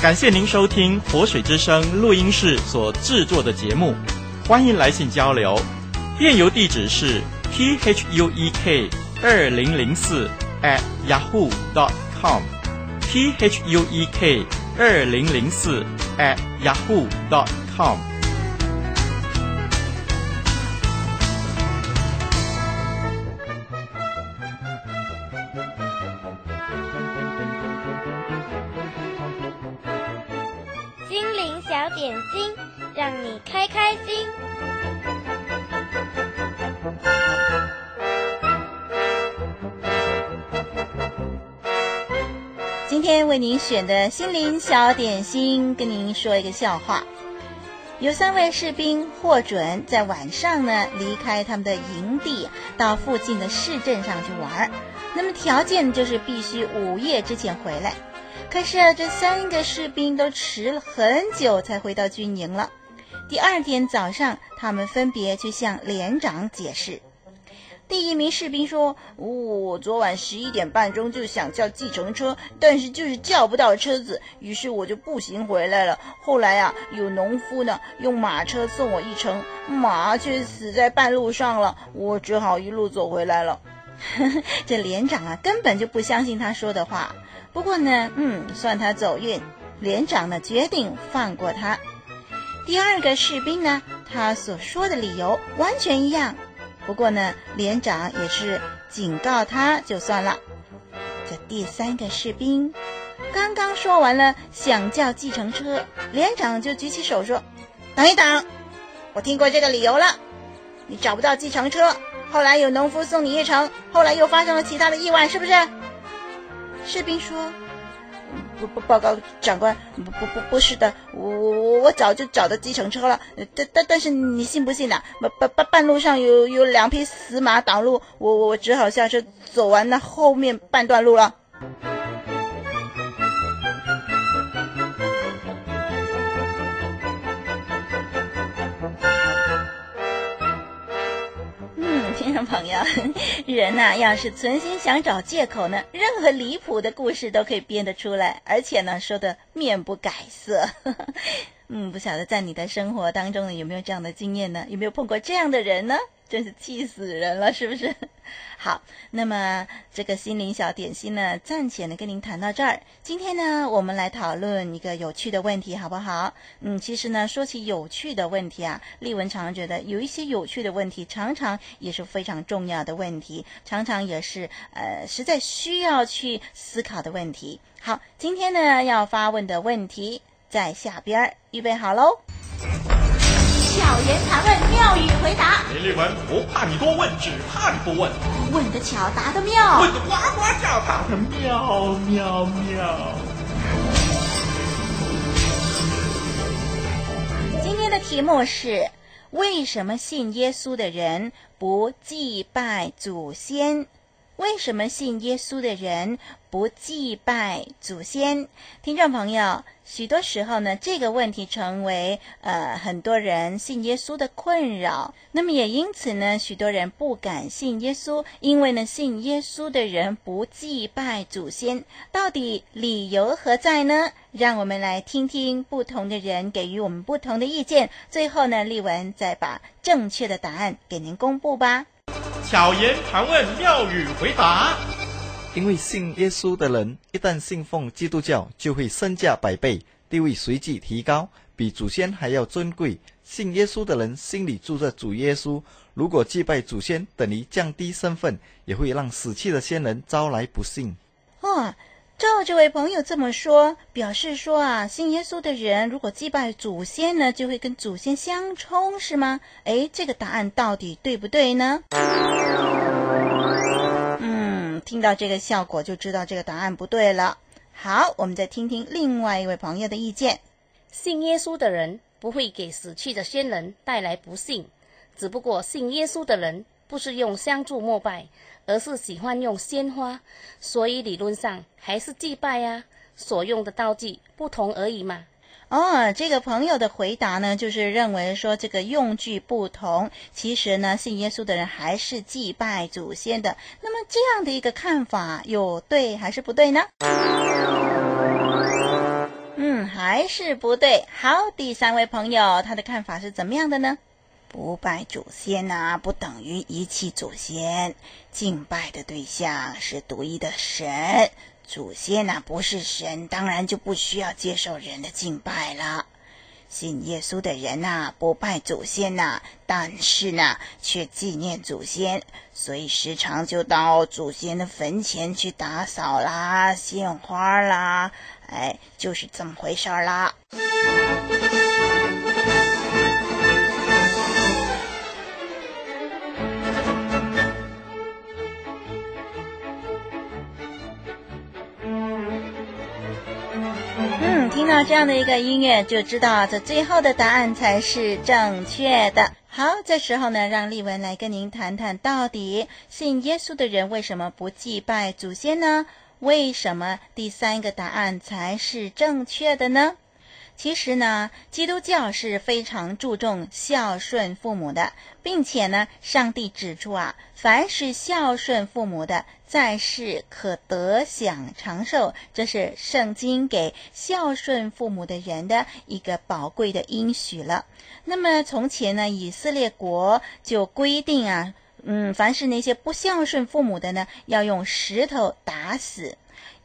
感谢您收听活水之声录音室所制作的节目，欢迎来信交流。电邮地址是 p h u e k 二零零四 at yahoo dot com p h u e k 二零零四 at yahoo dot com。点心，让你开开心。今天为您选的心灵小点心，跟您说一个笑话。有三位士兵获准在晚上呢离开他们的营地，到附近的市镇上去玩。那么条件就是必须午夜之前回来。可是，这三个士兵都迟了很久才回到军营了。第二天早上，他们分别去向连长解释。第一名士兵说：“我昨晚十一点半钟就想叫计程车，但是就是叫不到车子，于是我就步行回来了。后来啊，有农夫呢用马车送我一程，马却死在半路上了，我只好一路走回来了。” 这连长啊，根本就不相信他说的话。不过呢，嗯，算他走运。连长呢，决定放过他。第二个士兵呢，他所说的理由完全一样。不过呢，连长也是警告他就算了。这第三个士兵刚刚说完了想叫计程车，连长就举起手说：“等一等，我听过这个理由了。你找不到计程车，后来有农夫送你一程，后来又发生了其他的意外，是不是？”士兵说：“不不，报告长官，不不不，不是的，我我我早就找到计程车了，但但但是你信不信呐？半半半半路上有有两匹死马挡路，我我只好下车走完那后面半段路了。”朋友，人呐、要是存心想找借口呢，任何离谱的故事都可以编得出来，而且呢，说的面不改色。嗯，不晓得在你的生活当中呢，有没有这样的经验呢？有没有碰过这样的人呢？真是气死人了，是不是？好，那么这个心灵小点心呢，暂且呢跟您谈到这儿。今天呢，我们来讨论一个有趣的问题，好不好？嗯，其实呢，说起有趣的问题啊，丽文常常觉得有一些有趣的问题，常常也是非常重要的问题，常常也是呃实在需要去思考的问题。好，今天呢要发问的问题在下边，预备好喽。巧言盘问，妙语回答。林立文不怕你多问，只怕你不问。问得巧，答得妙。问得呱呱叫，答得妙妙妙。今天的题目是：为什么信耶稣的人不祭拜祖先？为什么信耶稣的人不祭拜祖先？听众朋友，许多时候呢，这个问题成为呃很多人信耶稣的困扰。那么也因此呢，许多人不敢信耶稣，因为呢，信耶稣的人不祭拜祖先。到底理由何在呢？让我们来听听不同的人给予我们不同的意见。最后呢，丽文再把正确的答案给您公布吧。巧言盘问，妙语回答。因为信耶稣的人一旦信奉基督教，就会身价百倍，地位随即提高，比祖先还要尊贵。信耶稣的人心里住着主耶稣，如果祭拜祖先，等于降低身份，也会让死去的先人招来不幸。哦。照这位朋友这么说，表示说啊，信耶稣的人如果祭拜祖先呢，就会跟祖先相冲，是吗？诶，这个答案到底对不对呢？嗯，听到这个效果就知道这个答案不对了。好，我们再听听另外一位朋友的意见。信耶稣的人不会给死去的先人带来不幸，只不过信耶稣的人不是用香烛膜拜。而是喜欢用鲜花，所以理论上还是祭拜呀，所用的道具不同而已嘛。哦，这个朋友的回答呢，就是认为说这个用具不同，其实呢，信耶稣的人还是祭拜祖先的。那么这样的一个看法，有对还是不对呢？嗯，还是不对。好，第三位朋友，他的看法是怎么样的呢？不拜祖先呐、不等于遗弃祖先。敬拜的对象是独一的神，祖先呐、不是神，当然就不需要接受人的敬拜了。信耶稣的人呐、不拜祖先呐、但是呢，却纪念祖先，所以时常就到祖先的坟前去打扫啦、献花啦。哎，就是这么回事儿啦。这样的一个音乐，就知道这最后的答案才是正确的。好，这时候呢，让丽文来跟您谈谈，到底信耶稣的人为什么不祭拜祖先呢？为什么第三个答案才是正确的呢？其实呢，基督教是非常注重孝顺父母的，并且呢，上帝指出啊，凡是孝顺父母的，在世可得享长寿，这是圣经给孝顺父母的人的一个宝贵的应许了。那么从前呢，以色列国就规定啊。嗯，凡是那些不孝顺父母的呢，要用石头打死。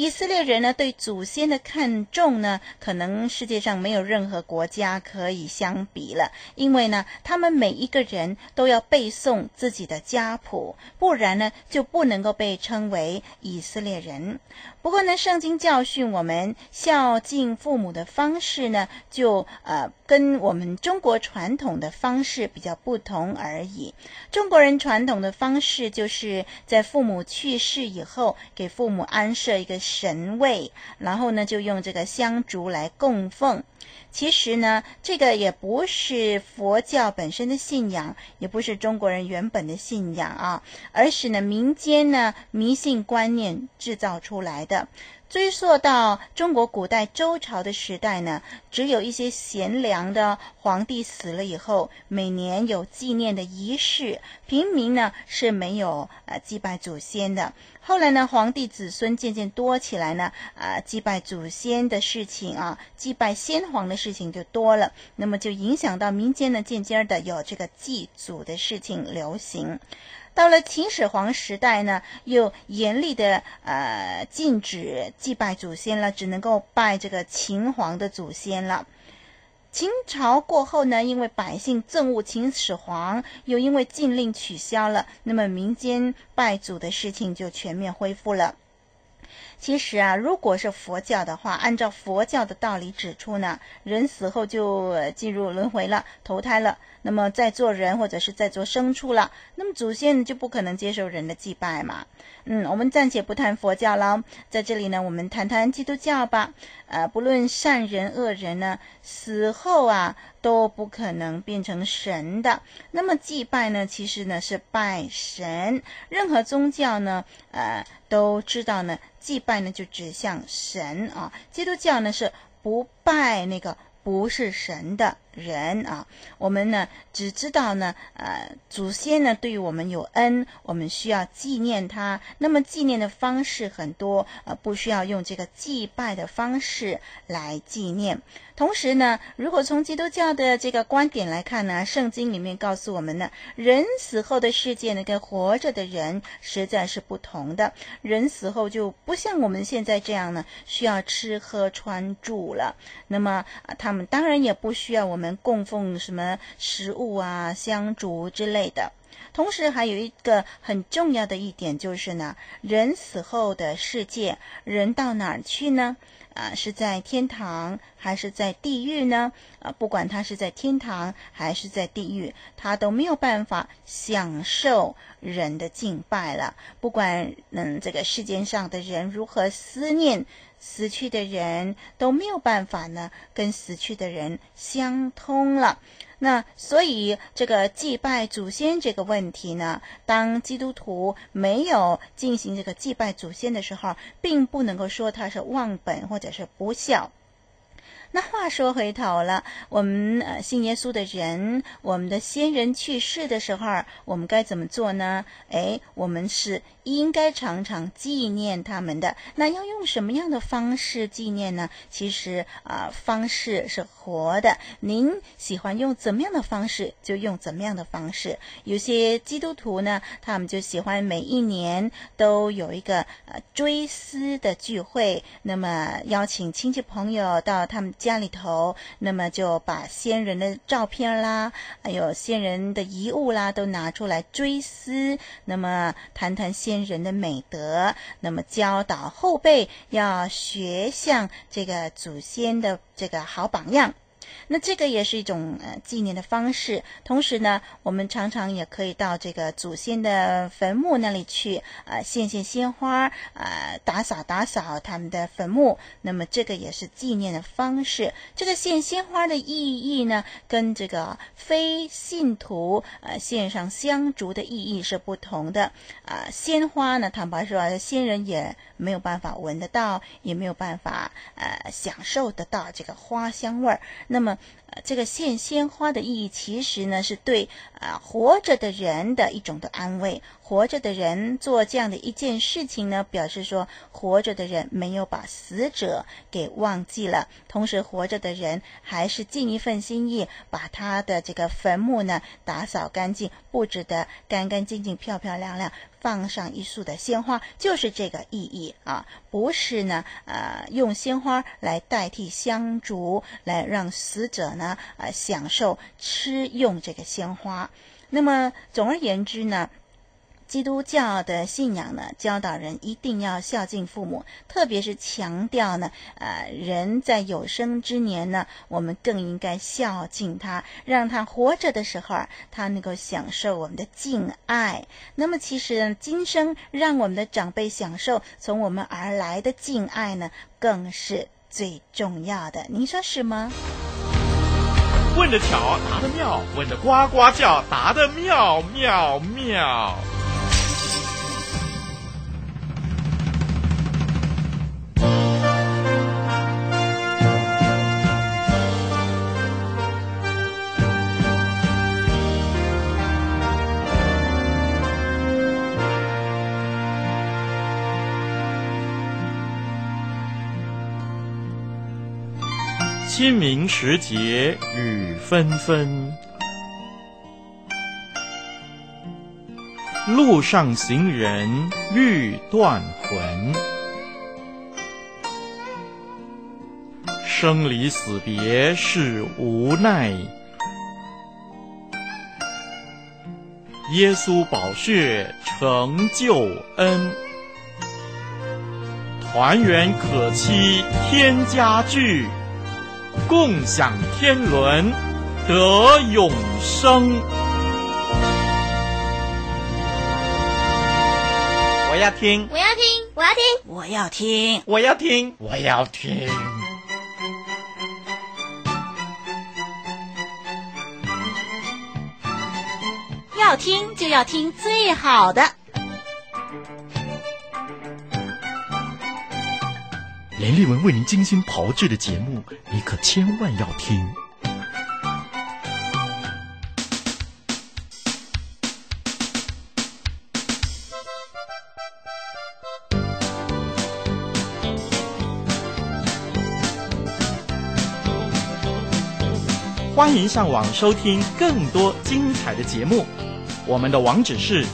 以色列人呢，对祖先的看重呢，可能世界上没有任何国家可以相比了。因为呢，他们每一个人都要背诵自己的家谱，不然呢，就不能够被称为以色列人。不过呢，圣经教训我们孝敬父母的方式呢，就呃跟我们中国传统的方式比较不同而已。中国人传统的方式就是在父母去世以后，给父母安设一个神位，然后呢，就用这个香烛来供奉。其实呢，这个也不是佛教本身的信仰，也不是中国人原本的信仰啊，而是呢民间呢迷信观念制造出来的。追溯到中国古代周朝的时代呢，只有一些贤良的皇帝死了以后，每年有纪念的仪式，平民呢是没有呃祭拜祖先的。后来呢，皇帝子孙渐渐多起来呢，啊、祭拜祖先的事情啊，祭拜先皇的事情就多了，那么就影响到民间呢，渐渐的有这个祭祖的事情流行。到了秦始皇时代呢，又严厉的呃禁止祭拜祖先了，只能够拜这个秦皇的祖先了。秦朝过后呢，因为百姓憎恶秦始皇，又因为禁令取消了，那么民间拜祖的事情就全面恢复了。其实啊，如果是佛教的话，按照佛教的道理指出呢，人死后就进入轮回了，投胎了。那么再做人或者是再做牲畜了，那么祖先就不可能接受人的祭拜嘛。嗯，我们暂且不谈佛教了，在这里呢，我们谈谈基督教吧。呃，不论善人恶人呢，死后啊都不可能变成神的。那么祭拜呢，其实呢是拜神。任何宗教呢，呃，都知道呢，祭拜呢就指向神啊。基督教呢是不拜那个。不是神的人啊，我们呢只知道呢，呃，祖先呢对于我们有恩，我们需要纪念他。那么纪念的方式很多，呃，不需要用这个祭拜的方式来纪念。同时呢，如果从基督教的这个观点来看呢，圣经里面告诉我们呢，人死后的世界呢，跟活着的人实在是不同的。人死后就不像我们现在这样呢，需要吃喝穿住了。那么啊，他们当然也不需要我们们供奉什么食物啊、香烛之类的。同时还有一个很重要的一点就是呢，人死后的世界，人到哪儿去呢？啊，是在天堂还是在地狱呢？啊，不管他是在天堂还是在地狱，他都没有办法享受人的敬拜了。不管嗯，这个世间上的人如何思念死去的人，都没有办法呢，跟死去的人相通了。那所以这个祭拜祖先这个问题呢，当基督徒没有进行这个祭拜祖先的时候，并不能够说他是忘本或者是不孝。那话说回头了，我们呃信耶稣的人，我们的先人去世的时候，我们该怎么做呢？哎，我们是应该常常纪念他们的。那要用什么样的方式纪念呢？其实啊、方式是活的。您喜欢用怎么样的方式，就用怎么样的方式。有些基督徒呢，他们就喜欢每一年都有一个呃追思的聚会，那么邀请亲戚朋友到他们。家里头，那么就把先人的照片啦，还有先人的遗物啦，都拿出来追思，那么谈谈先人的美德，那么教导后辈要学像这个祖先的这个好榜样。那这个也是一种呃纪念的方式，同时呢，我们常常也可以到这个祖先的坟墓那里去，呃，献献鲜花，呃，打扫打扫他们的坟墓。那么这个也是纪念的方式。这个献鲜花的意义呢，跟这个非信徒呃献上香烛的意义是不同的。啊、鲜花呢，坦白说，先人也没有办法闻得到，也没有办法呃享受得到这个花香味儿。那那么。呃，这个献鲜花的意义，其实呢是对啊、活着的人的一种的安慰。活着的人做这样的一件事情呢，表示说活着的人没有把死者给忘记了，同时活着的人还是尽一份心意，把他的这个坟墓呢打扫干净，布置得干干净净、漂漂亮亮，放上一束的鲜花，就是这个意义啊，不是呢呃用鲜花来代替香烛，来让死者呢呃享受吃用这个鲜花。那么总而言之呢。基督教的信仰呢，教导人一定要孝敬父母，特别是强调呢，呃，人在有生之年呢，我们更应该孝敬他，让他活着的时候，他能够享受我们的敬爱。那么，其实，今生让我们的长辈享受从我们而来的敬爱呢，更是最重要的。您说是吗？问的巧，答的妙；问的呱呱叫，答的妙妙妙。清明时节雨纷纷，路上行人欲断魂。生离死别是无奈，耶稣宝血成救恩，团圆可期天家聚。共享天伦，得永生。我要听，我要听，我要听，我要听，我要听，我要听。要听就要听最好的。连丽文为您精心炮制的节目，你可千万要听！欢迎上网收听更多精彩的节目，我们的网址是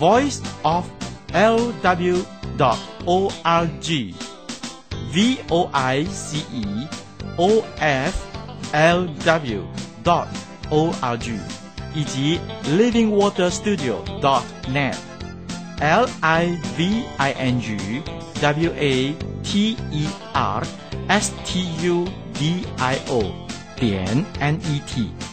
voiceoflw.org v o i c e o f l w dot o r g 以及 living water studio dot net l i v i n g w a t e r s t u d i o 点 n e t